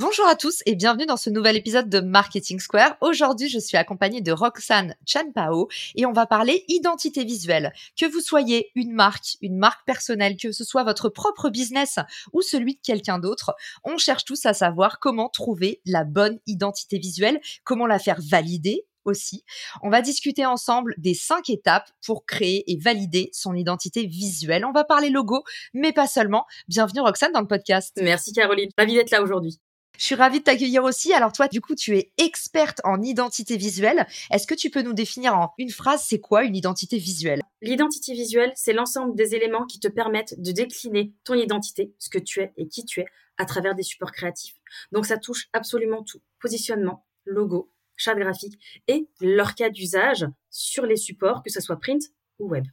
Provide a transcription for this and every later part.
Bonjour à tous et bienvenue dans ce nouvel épisode de Marketing Square. Aujourd'hui, je suis accompagnée de Roxane Chanpao et on va parler identité visuelle. Que vous soyez une marque, une marque personnelle, que ce soit votre propre business ou celui de quelqu'un d'autre, on cherche tous à savoir comment trouver la bonne identité visuelle, comment la faire valider aussi. On va discuter ensemble des cinq étapes pour créer et valider son identité visuelle. On va parler logo, mais pas seulement. Bienvenue Roxane dans le podcast. Merci Caroline, ravie d'être là aujourd'hui. Je suis ravie de t'accueillir aussi. Alors toi, du coup, tu es experte en identité visuelle. Est-ce que tu peux nous définir en une phrase, c'est quoi une identité visuelle? L'identité visuelle, c'est l'ensemble des éléments qui te permettent de décliner ton identité, ce que tu es et qui tu es, à travers des supports créatifs. Donc ça touche absolument tout. Positionnement, logo, charte graphique et leur cas d'usage sur les supports, que ce soit print ou web.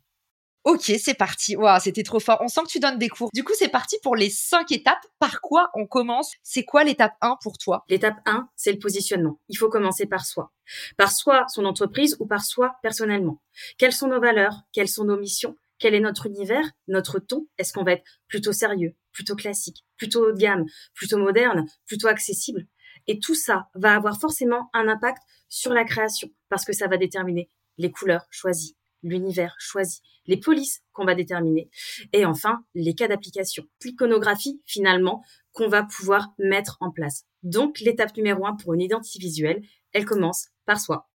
Ok, c'est parti. Waouh, c'était trop fort. On sent que tu donnes des cours. Du coup, c'est parti pour les cinq étapes. Par quoi on commence? C'est quoi l'étape 1 pour toi? L'étape 1, c'est le positionnement. Il faut commencer par soi. Par soi, son entreprise ou par soi personnellement? Quelles sont nos valeurs? Quelles sont nos missions? Quel est notre univers? Notre ton? Est-ce qu'on va être plutôt sérieux, plutôt classique, plutôt haut de gamme, plutôt moderne, plutôt accessible? Et tout ça va avoir forcément un impact sur la création parce que ça va déterminer les couleurs choisies, l'univers choisi, les polices qu'on va déterminer, et enfin les cas d'application, l'iconographie finalement qu'on va pouvoir mettre en place. Donc l'étape numéro un pour une identité visuelle, elle commence par soi.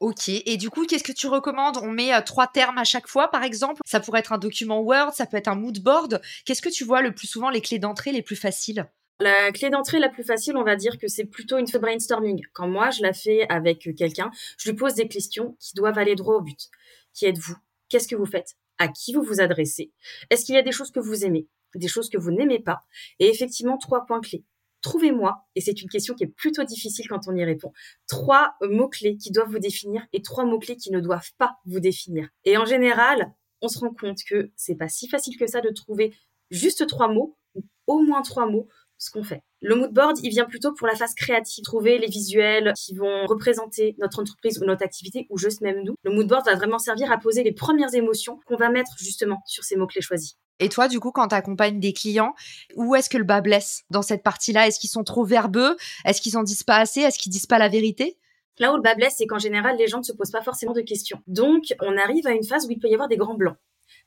Ok, et du coup, qu'est-ce que tu recommandes? On met euh, trois termes à chaque fois, par exemple? Ça pourrait être un document Word, ça peut être un mood board. Qu'est-ce que tu vois le plus souvent les clés d'entrée les plus faciles? La clé d'entrée la plus facile, on va dire que c'est plutôt une feuille brainstorming. Quand moi, je la fais avec quelqu'un, je lui pose des questions qui doivent aller droit au but. Qui êtes-vous? Qu'est-ce que vous faites? À qui vous vous adressez? Est-ce qu'il y a des choses que vous aimez? Des choses que vous n'aimez pas? Et effectivement, trois points clés. Trouvez-moi, et c'est une question qui est plutôt difficile quand on y répond, trois mots-clés qui doivent vous définir et trois mots-clés qui ne doivent pas vous définir. Et en général, on se rend compte que c'est pas si facile que ça de trouver juste trois mots, ou au moins trois mots, ce qu'on fait. Le mood board, il vient plutôt pour la phase créative, trouver les visuels qui vont représenter notre entreprise ou notre activité ou juste même nous. Le mood board va vraiment servir à poser les premières émotions qu'on va mettre justement sur ces mots-clés choisis. Et toi, du coup, quand tu accompagnes des clients, où est-ce que le bas blesse dans cette partie-là? Est-ce qu'ils sont trop verbeux? Est-ce qu'ils en disent pas assez? Est-ce qu'ils disent pas la vérité? Là où le bas blesse, c'est qu'en général, les gens ne se posent pas forcément de questions. Donc, on arrive à une phase où il peut y avoir des grands blancs.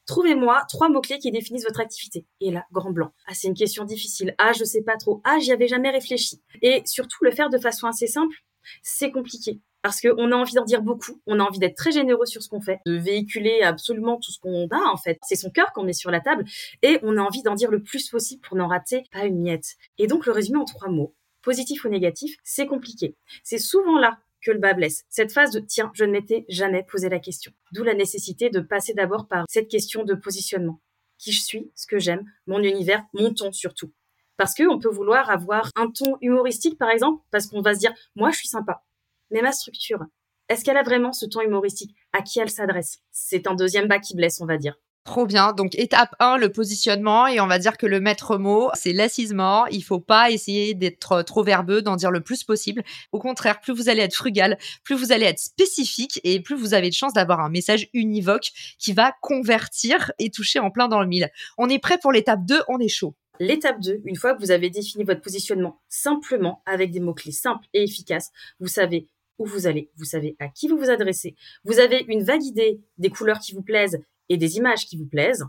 Trouvez-moi trois mots-clés qui définissent votre activité. Et là, grand blanc. Ah, c'est une question difficile. Ah, je sais pas trop. Ah, j'y avais jamais réfléchi. Et surtout, le faire de façon assez simple, c'est compliqué. Parce qu'on a envie d'en dire beaucoup, on a envie d'être très généreux sur ce qu'on fait, de véhiculer absolument tout ce qu'on a en fait. C'est son cœur qu'on met sur la table et on a envie d'en dire le plus possible pour n'en rater pas une miette. Et donc le résumé en trois mots, positif ou négatif, c'est compliqué. C'est souvent là que le bas blesse. Cette phase de tiens, je ne m'étais jamais posé la question. D'où la nécessité de passer d'abord par cette question de positionnement. Qui je suis, ce que j'aime, mon univers, mon ton surtout. Parce qu'on peut vouloir avoir un ton humoristique, par exemple, parce qu'on va se dire, moi, je suis sympa. Mais ma structure, est-ce qu'elle a vraiment ce ton humoristique? À qui elle s'adresse? C'est un deuxième bas qui blesse, on va dire. Trop bien. Donc étape 1, le positionnement et on va dire que le maître mot, c'est l'assisement. Il faut pas essayer d'être trop verbeux, d'en dire le plus possible. Au contraire, plus vous allez être frugal, plus vous allez être spécifique et plus vous avez de chance d'avoir un message univoque qui va convertir et toucher en plein dans le mille. On est prêt pour l'étape 2, on est chaud. L'étape 2, une fois que vous avez défini votre positionnement simplement avec des mots-clés simples et efficaces, vous savez où vous allez, vous savez à qui vous vous adressez, vous avez une vague idée des couleurs qui vous plaisent et des images qui vous plaisent.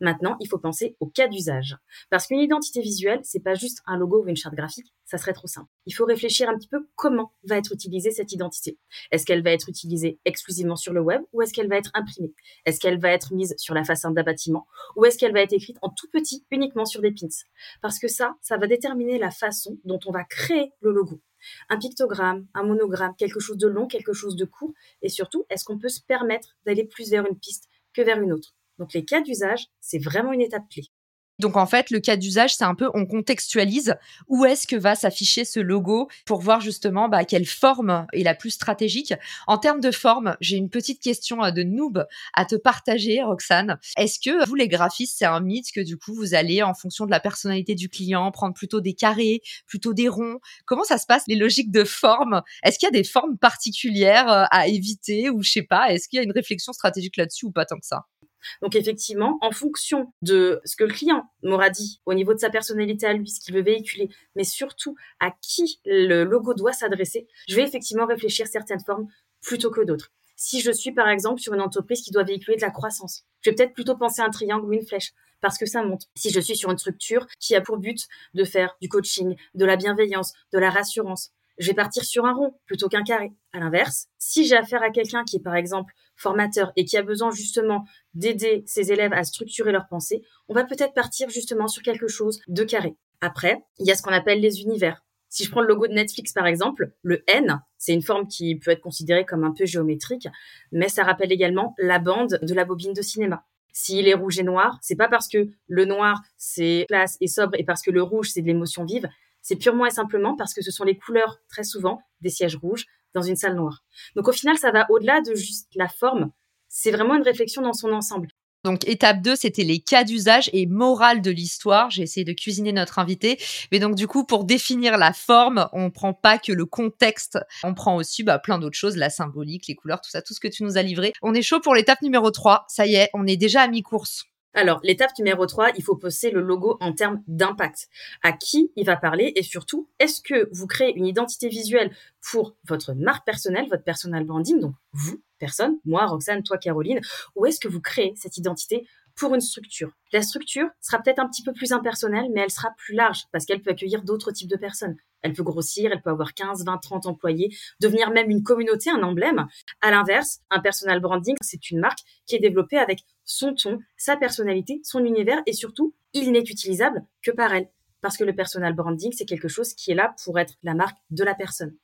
Maintenant, il faut penser au cas d'usage. Parce qu'une identité visuelle, c'est pas juste un logo ou une charte graphique, ça serait trop simple. Il faut réfléchir un petit peu comment va être utilisée cette identité. Est-ce qu'elle va être utilisée exclusivement sur le web ou est-ce qu'elle va être imprimée? Est-ce qu'elle va être mise sur la façade d'un bâtiment ou est-ce qu'elle va être écrite en tout petit uniquement sur des pins? Parce que ça, ça va déterminer la façon dont on va créer le logo. Un pictogramme, un monogramme, quelque chose de long, quelque chose de court, et surtout, est-ce qu'on peut se permettre d'aller plus vers une piste que vers une autre Donc les cas d'usage, c'est vraiment une étape clé. Donc en fait, le cas d'usage, c'est un peu on contextualise où est-ce que va s'afficher ce logo pour voir justement bah, quelle forme est la plus stratégique. En termes de forme, j'ai une petite question euh, de noob à te partager, Roxane. Est-ce que vous les graphistes, c'est un mythe que du coup vous allez en fonction de la personnalité du client prendre plutôt des carrés, plutôt des ronds? Comment ça se passe les logiques de forme? Est-ce qu'il y a des formes particulières euh, à éviter ou je sais pas? Est-ce qu'il y a une réflexion stratégique là-dessus ou pas tant que ça? Donc effectivement, en fonction de ce que le client m'aura dit au niveau de sa personnalité à lui, ce qu'il veut véhiculer, mais surtout à qui le logo doit s'adresser, je vais effectivement réfléchir certaines formes plutôt que d'autres. Si je suis par exemple sur une entreprise qui doit véhiculer de la croissance, je vais peut-être plutôt penser à un triangle ou une flèche parce que ça monte. Si je suis sur une structure qui a pour but de faire du coaching, de la bienveillance, de la rassurance, je vais partir sur un rond plutôt qu'un carré. À l'inverse, si j'ai affaire à quelqu'un qui est par exemple formateur et qui a besoin justement d'aider ses élèves à structurer leurs pensées, on va peut-être partir justement sur quelque chose de carré. Après, il y a ce qu'on appelle les univers. Si je prends le logo de Netflix par exemple, le N, c'est une forme qui peut être considérée comme un peu géométrique, mais ça rappelle également la bande de la bobine de cinéma. S'il est rouge et noir, c'est pas parce que le noir c'est classe et sobre et parce que le rouge c'est de l'émotion vive, c'est purement et simplement parce que ce sont les couleurs, très souvent, des sièges rouges dans une salle noire. Donc au final, ça va au-delà de juste la forme. C'est vraiment une réflexion dans son ensemble. Donc étape 2, c'était les cas d'usage et morale de l'histoire. J'ai essayé de cuisiner notre invité. Mais donc du coup, pour définir la forme, on prend pas que le contexte, on prend aussi bah, plein d'autres choses, la symbolique, les couleurs, tout ça, tout ce que tu nous as livré. On est chaud pour l'étape numéro 3. Ça y est, on est déjà à mi-course. Alors, l'étape numéro 3, il faut poser le logo en termes d'impact. À qui il va parler et surtout, est-ce que vous créez une identité visuelle pour votre marque personnelle, votre personal branding, donc vous, personne, moi, Roxane, toi, Caroline, ou est-ce que vous créez cette identité pour une structure. La structure sera peut-être un petit peu plus impersonnelle, mais elle sera plus large parce qu'elle peut accueillir d'autres types de personnes. Elle peut grossir, elle peut avoir 15, 20, 30 employés, devenir même une communauté, un emblème. À l'inverse, un personal branding, c'est une marque qui est développée avec son ton, sa personnalité, son univers et surtout, il n'est utilisable que par elle. Parce que le personal branding, c'est quelque chose qui est là pour être la marque de la personne.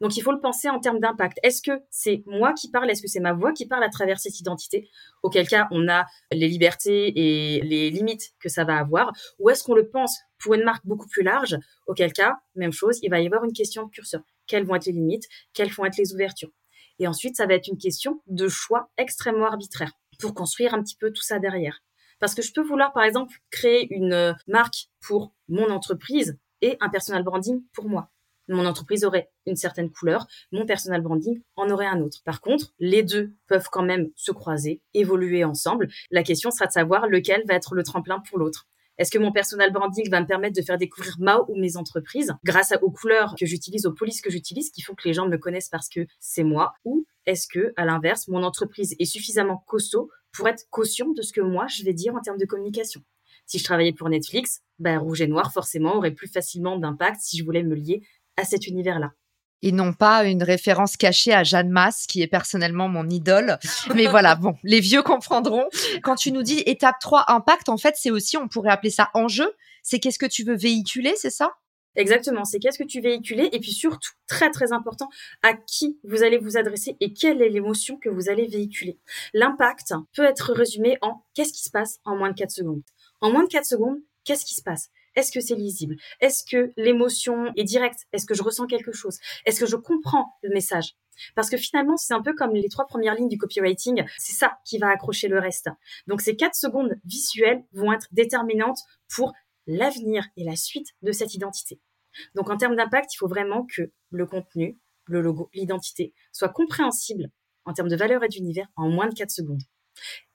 Donc il faut le penser en termes d'impact. Est-ce que c'est moi qui parle? Est-ce que c'est ma voix qui parle à travers cette identité? Auquel cas, on a les libertés et les limites que ça va avoir. Ou est-ce qu'on le pense pour une marque beaucoup plus large? Auquel cas, même chose, il va y avoir une question de curseur. Quelles vont être les limites? Quelles vont être les ouvertures? Et ensuite, ça va être une question de choix extrêmement arbitraire pour construire un petit peu tout ça derrière. Parce que je peux vouloir, par exemple, créer une marque pour mon entreprise et un personal branding pour moi mon entreprise aurait une certaine couleur, mon personal branding en aurait un autre. Par contre, les deux peuvent quand même se croiser, évoluer ensemble. La question sera de savoir lequel va être le tremplin pour l'autre. Est-ce que mon personal branding va me permettre de faire découvrir ma ou mes entreprises grâce aux couleurs que j'utilise, aux polices que j'utilise, qui font que les gens me connaissent parce que c'est moi? Ou est-ce que, à l'inverse, mon entreprise est suffisamment costaud pour être caution de ce que moi je vais dire en termes de communication? Si je travaillais pour Netflix, ben, rouge et noir forcément aurait plus facilement d'impact si je voulais me lier à cet univers-là et non pas une référence cachée à Jeanne Masse, qui est personnellement mon idole. Mais voilà, bon, les vieux comprendront. Quand tu nous dis étape 3, impact, en fait, c'est aussi, on pourrait appeler ça enjeu. C'est qu'est-ce que tu veux véhiculer, c'est ça? Exactement, c'est qu'est-ce que tu véhiculer et puis surtout, très très important, à qui vous allez vous adresser et quelle est l'émotion que vous allez véhiculer. L'impact peut être résumé en qu'est-ce qui se passe en moins de 4 secondes. En moins de 4 secondes, qu'est-ce qui se passe? Est-ce que c'est lisible? Est-ce que l'émotion est directe? Est-ce que je ressens quelque chose? Est-ce que je comprends le message? Parce que finalement, c'est un peu comme les trois premières lignes du copywriting, c'est ça qui va accrocher le reste. Donc ces quatre secondes visuelles vont être déterminantes pour l'avenir et la suite de cette identité. Donc en termes d'impact, il faut vraiment que le contenu, le logo, l'identité soit compréhensible en termes de valeur et d'univers en moins de quatre secondes.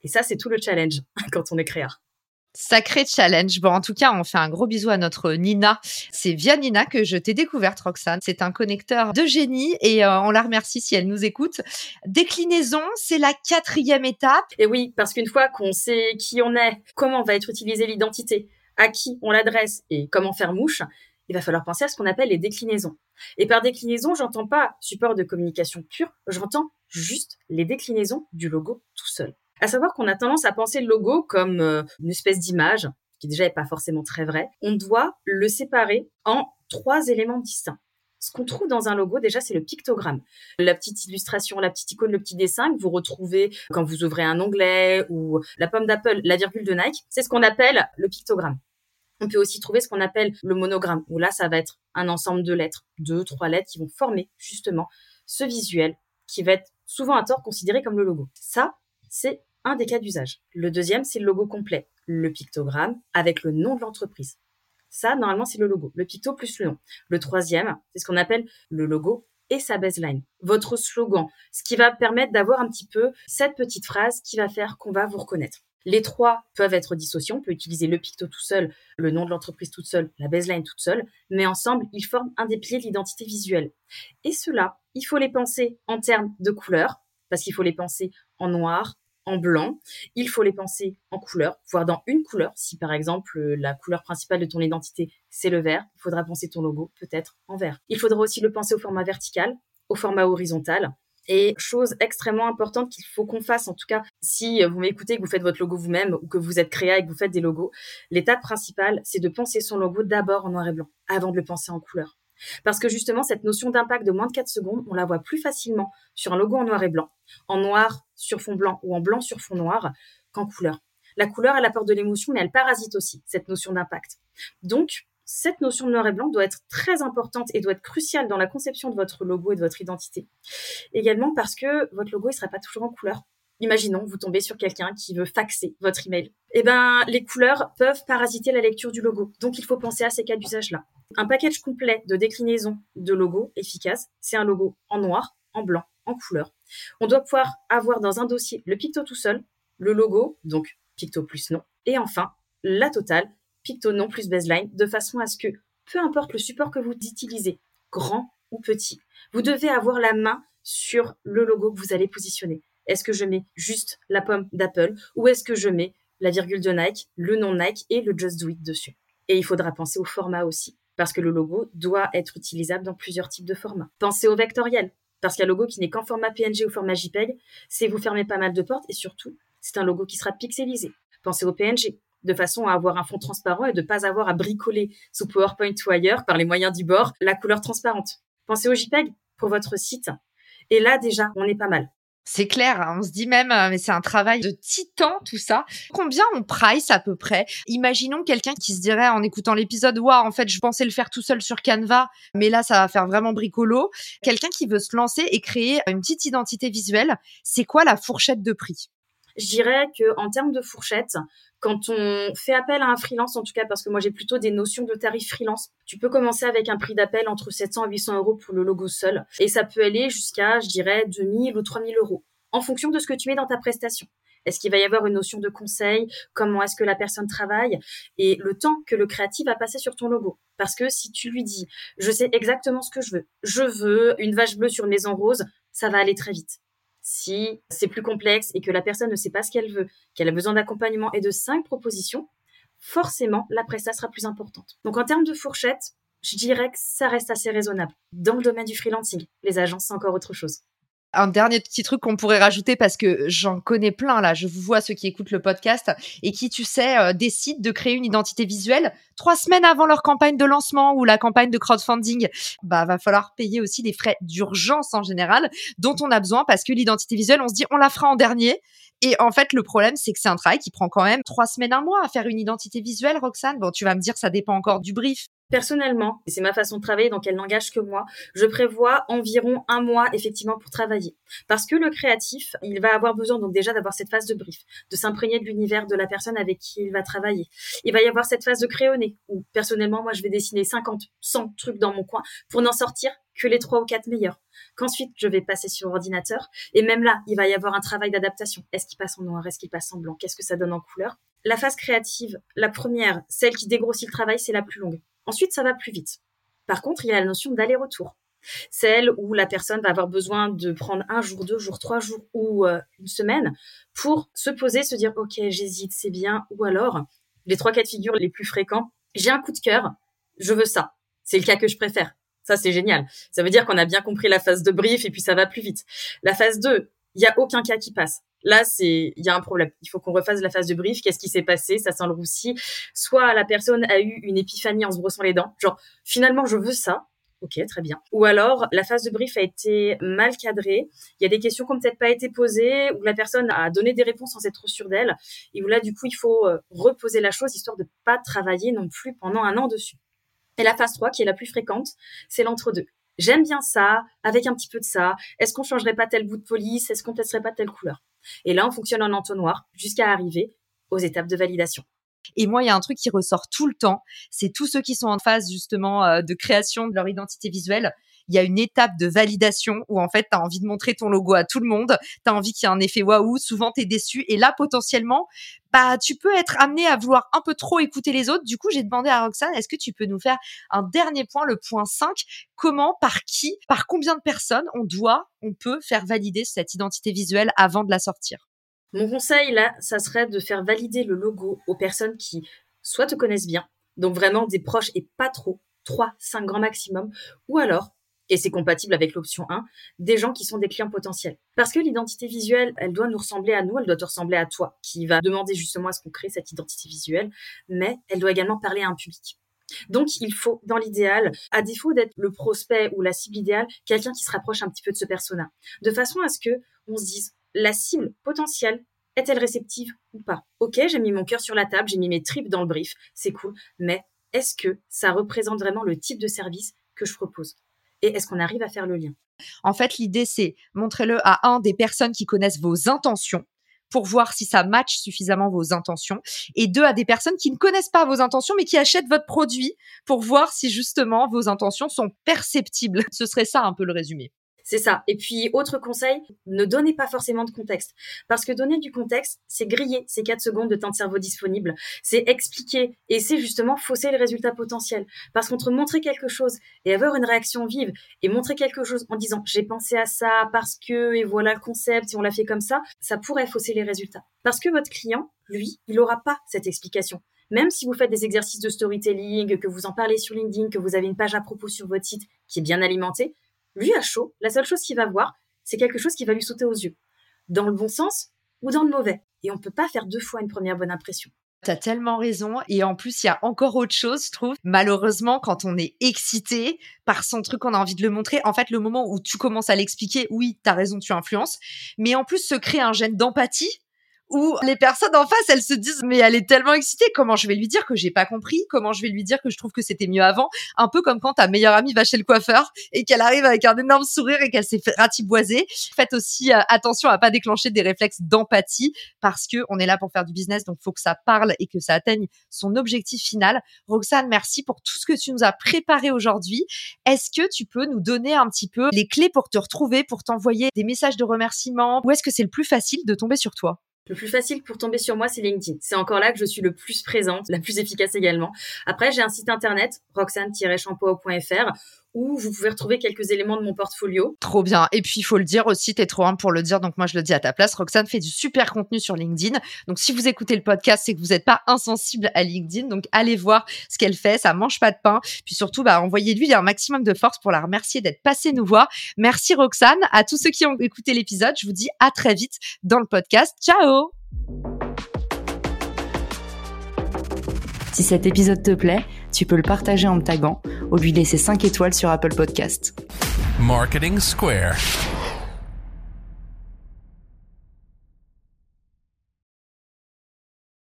Et ça, c'est tout le challenge quand on est créateur. Sacré challenge. Bon, en tout cas, on fait un gros bisou à notre Nina. C'est via Nina que je t'ai découverte, Roxane. C'est un connecteur de génie et euh, on la remercie si elle nous écoute. Déclinaison, c'est la quatrième étape. Et oui, parce qu'une fois qu'on sait qui on est, comment va être utilisée l'identité, à qui on l'adresse et comment faire mouche, il va falloir penser à ce qu'on appelle les déclinaisons. Et par déclinaison, j'entends pas support de communication pur, j'entends juste les déclinaisons du logo tout seul. À savoir qu'on a tendance à penser le logo comme euh, une espèce d'image, qui déjà n'est pas forcément très vrai. On doit le séparer en trois éléments distincts. Ce qu'on trouve dans un logo, déjà, c'est le pictogramme. La petite illustration, la petite icône, le petit dessin que vous retrouvez quand vous ouvrez un onglet ou la pomme d'Apple, la virgule de Nike. C'est ce qu'on appelle le pictogramme. On peut aussi trouver ce qu'on appelle le monogramme, où là, ça va être un ensemble de lettres, deux, trois lettres qui vont former justement ce visuel qui va être souvent à tort considéré comme le logo. Ça, c'est un des cas d'usage. Le deuxième, c'est le logo complet, le pictogramme avec le nom de l'entreprise. Ça, normalement, c'est le logo, le picto plus le nom. Le troisième, c'est ce qu'on appelle le logo et sa baseline, votre slogan, ce qui va permettre d'avoir un petit peu cette petite phrase qui va faire qu'on va vous reconnaître. Les trois peuvent être dissociés. On peut utiliser le picto tout seul, le nom de l'entreprise toute seule, la baseline toute seule, mais ensemble, ils forment un des piliers de l'identité visuelle. Et cela, il faut les penser en termes de couleurs, parce qu'il faut les penser en noir, en blanc. Il faut les penser en couleur, voire dans une couleur. Si par exemple la couleur principale de ton identité c'est le vert, il faudra penser ton logo peut-être en vert. Il faudra aussi le penser au format vertical, au format horizontal. Et chose extrêmement importante qu'il faut qu'on fasse, en tout cas, si vous m'écoutez, que vous faites votre logo vous-même ou que vous êtes créé et que vous faites des logos, l'étape principale, c'est de penser son logo d'abord en noir et blanc, avant de le penser en couleur. Parce que justement, cette notion d'impact de moins de 4 secondes, on la voit plus facilement sur un logo en noir et blanc, en noir sur fond blanc ou en blanc sur fond noir qu'en couleur. La couleur, elle apporte de l'émotion, mais elle parasite aussi cette notion d'impact. Donc, cette notion de noir et blanc doit être très importante et doit être cruciale dans la conception de votre logo et de votre identité. Également parce que votre logo ne sera pas toujours en couleur. Imaginons, vous tombez sur quelqu'un qui veut faxer votre email. Eh ben, les couleurs peuvent parasiter la lecture du logo. Donc, il faut penser à ces cas d'usage-là. Un package complet de déclinaison de logos efficace, c'est un logo en noir, en blanc, en couleur. On doit pouvoir avoir dans un dossier le picto tout seul, le logo, donc picto plus nom, et enfin, la totale, picto nom plus baseline, de façon à ce que, peu importe le support que vous utilisez, grand ou petit, vous devez avoir la main sur le logo que vous allez positionner. Est-ce que je mets juste la pomme d'Apple ou est-ce que je mets la virgule de Nike, le nom Nike et le Just Do It dessus? Et il faudra penser au format aussi, parce que le logo doit être utilisable dans plusieurs types de formats. Pensez au vectoriel, parce qu'un logo qui n'est qu'en format PNG ou format JPEG, c'est vous fermez pas mal de portes et surtout, c'est un logo qui sera pixelisé. Pensez au PNG, de façon à avoir un fond transparent et de ne pas avoir à bricoler sous PowerPoint ou ailleurs par les moyens du bord la couleur transparente. Pensez au JPEG pour votre site. Et là, déjà, on est pas mal. C'est clair, hein, on se dit même, euh, mais c'est un travail de titan tout ça. Combien on price à peu près? Imaginons quelqu'un qui se dirait en écoutant l'épisode, waouh, en fait, je pensais le faire tout seul sur Canva, mais là, ça va faire vraiment bricolo. Quelqu'un qui veut se lancer et créer une petite identité visuelle, c'est quoi la fourchette de prix? Je dirais que en termes de fourchette, quand on fait appel à un freelance, en tout cas, parce que moi j'ai plutôt des notions de tarif freelance, tu peux commencer avec un prix d'appel entre 700 et 800 euros pour le logo seul. Et ça peut aller jusqu'à, je dirais, 2000 ou 3000 euros, en fonction de ce que tu mets dans ta prestation. Est-ce qu'il va y avoir une notion de conseil? Comment est-ce que la personne travaille? Et le temps que le créatif va passer sur ton logo. Parce que si tu lui dis, je sais exactement ce que je veux, je veux une vache bleue sur maison rose, ça va aller très vite. Si c'est plus complexe et que la personne ne sait pas ce qu'elle veut, qu'elle a besoin d'accompagnement et de cinq propositions, forcément, la prestation sera plus importante. Donc, en termes de fourchette, je dirais que ça reste assez raisonnable. Dans le domaine du freelancing, les agences, c'est encore autre chose. Un dernier petit truc qu'on pourrait rajouter parce que j'en connais plein là. Je vous vois ceux qui écoutent le podcast et qui, tu sais, euh, décident de créer une identité visuelle trois semaines avant leur campagne de lancement ou la campagne de crowdfunding. Bah, va falloir payer aussi des frais d'urgence en général dont on a besoin parce que l'identité visuelle, on se dit on la fera en dernier. Et en fait, le problème, c'est que c'est un travail qui prend quand même trois semaines, un mois à faire une identité visuelle, Roxane. Bon, tu vas me dire, ça dépend encore du brief. Personnellement, c'est ma façon de travailler, donc elle n'engage que moi, je prévois environ un mois effectivement pour travailler. Parce que le créatif, il va avoir besoin donc déjà d'avoir cette phase de brief, de s'imprégner de l'univers de la personne avec qui il va travailler. Il va y avoir cette phase de crayonner, où personnellement, moi, je vais dessiner 50, 100 trucs dans mon coin pour n'en sortir que les trois ou quatre meilleurs. Qu'ensuite, je vais passer sur ordinateur. Et même là, il va y avoir un travail d'adaptation. Est-ce qu'il passe en noir? Est-ce qu'il passe en blanc? Qu'est-ce que ça donne en couleur? La phase créative, la première, celle qui dégrossit le travail, c'est la plus longue. Ensuite, ça va plus vite. Par contre, il y a la notion d'aller-retour. Celle où la personne va avoir besoin de prendre un jour, deux jours, trois jours ou euh, une semaine pour se poser, se dire, OK, j'hésite, c'est bien. Ou alors, les trois cas de figure les plus fréquents, j'ai un coup de cœur, je veux ça. C'est le cas que je préfère. Ça, c'est génial. Ça veut dire qu'on a bien compris la phase de brief et puis ça va plus vite. La phase 2, il y a aucun cas qui passe. Là, c'est, il y a un problème. Il faut qu'on refasse la phase de brief. Qu'est-ce qui s'est passé? Ça sent le roussi. Soit la personne a eu une épiphanie en se brossant les dents. Genre, finalement, je veux ça. Ok, très bien. Ou alors, la phase de brief a été mal cadrée. Il y a des questions qui n'ont peut-être pas été posées, ou la personne a donné des réponses sans être trop sûre d'elle. Et où là, du coup, il faut euh, reposer la chose, histoire de pas travailler non plus pendant un an dessus. Et la phase 3, qui est la plus fréquente, c'est l'entre-deux. J'aime bien ça, avec un petit peu de ça. Est-ce qu'on changerait pas tel bout de police? Est-ce qu'on testerait pas telle couleur? Et là, on fonctionne en entonnoir jusqu'à arriver aux étapes de validation. Et moi, il y a un truc qui ressort tout le temps, c'est tous ceux qui sont en phase justement euh, de création de leur identité visuelle. Il y a une étape de validation où en fait, tu as envie de montrer ton logo à tout le monde, tu as envie qu'il y ait un effet waouh, souvent tu es déçu. Et là potentiellement, bah tu peux être amené à vouloir un peu trop écouter les autres. Du coup, j'ai demandé à Roxane, est-ce que tu peux nous faire un dernier point, le point 5, comment, par qui, par combien de personnes on doit, on peut faire valider cette identité visuelle avant de la sortir? Mon conseil, là, ça serait de faire valider le logo aux personnes qui soit te connaissent bien, donc vraiment des proches et pas trop, 3, 5 grands maximum, ou alors, et c'est compatible avec l'option 1, des gens qui sont des clients potentiels. Parce que l'identité visuelle, elle doit nous ressembler à nous, elle doit te ressembler à toi, qui va demander justement à ce qu'on crée cette identité visuelle, mais elle doit également parler à un public. Donc, il faut, dans l'idéal, à défaut d'être le prospect ou la cible idéale, quelqu'un qui se rapproche un petit peu de ce persona, de façon à ce que on se dise, la cible potentielle est-elle réceptive ou pas? Ok, j'ai mis mon cœur sur la table, j'ai mis mes tripes dans le brief, c'est cool, mais est-ce que ça représente vraiment le type de service que je propose? Et est-ce qu'on arrive à faire le lien? En fait, l'idée, c'est montrer-le à un des personnes qui connaissent vos intentions pour voir si ça match suffisamment vos intentions et deux à des personnes qui ne connaissent pas vos intentions mais qui achètent votre produit pour voir si justement vos intentions sont perceptibles. Ce serait ça un peu le résumé. C'est ça. Et puis, autre conseil, ne donnez pas forcément de contexte. Parce que donner du contexte, c'est griller ces 4 secondes de temps de cerveau disponible. C'est expliquer. Et c'est justement fausser les résultats potentiels. Parce qu'entre montrer quelque chose et avoir une réaction vive et montrer quelque chose en disant j'ai pensé à ça parce que et voilà le concept et on l'a fait comme ça, ça pourrait fausser les résultats. Parce que votre client, lui, il n'aura pas cette explication même si vous faites des exercices de storytelling, que vous en parlez sur LinkedIn, que vous avez une page à propos sur votre site qui est bien alimentée, lui, à chaud, la seule chose qu'il va voir, c'est quelque chose qui va lui sauter aux yeux. Dans le bon sens ou dans le mauvais. Et on ne peut pas faire deux fois une première bonne impression. T'as tellement raison. Et en plus, il y a encore autre chose, je trouve. Malheureusement, quand on est excité par son truc, on a envie de le montrer. En fait, le moment où tu commences à l'expliquer, oui, t'as raison, tu influences. Mais en plus, se crée un gène d'empathie où les personnes en face, elles se disent mais elle est tellement excitée, comment je vais lui dire que j'ai pas compris, comment je vais lui dire que je trouve que c'était mieux avant, un peu comme quand ta meilleure amie va chez le coiffeur et qu'elle arrive avec un énorme sourire et qu'elle s'est fait. Faites aussi euh, attention à pas déclencher des réflexes d'empathie parce que on est là pour faire du business, donc faut que ça parle et que ça atteigne son objectif final. Roxane, merci pour tout ce que tu nous as préparé aujourd'hui. Est-ce que tu peux nous donner un petit peu les clés pour te retrouver, pour t'envoyer des messages de remerciement Où est-ce que c'est le plus facile de tomber sur toi? Le plus facile pour tomber sur moi, c'est LinkedIn. C'est encore là que je suis le plus présente, la plus efficace également. Après, j'ai un site internet, roxane-shampoo.fr, où vous pouvez retrouver quelques éléments de mon portfolio. Trop bien. Et puis, il faut le dire aussi, t'es trop humble pour le dire, donc moi, je le dis à ta place. Roxane fait du super contenu sur LinkedIn. Donc, si vous écoutez le podcast, c'est que vous n'êtes pas insensible à LinkedIn. Donc, allez voir ce qu'elle fait. Ça mange pas de pain. Puis surtout, bah, envoyez-lui un maximum de force pour la remercier d'être passée nous voir. Merci, Roxane. À tous ceux qui ont écouté l'épisode, je vous dis à très vite dans le podcast. Ciao! Si cet épisode te plaît, tu peux le partager en me taguant ou lui laisser 5 étoiles sur Apple Podcast. Marketing Square.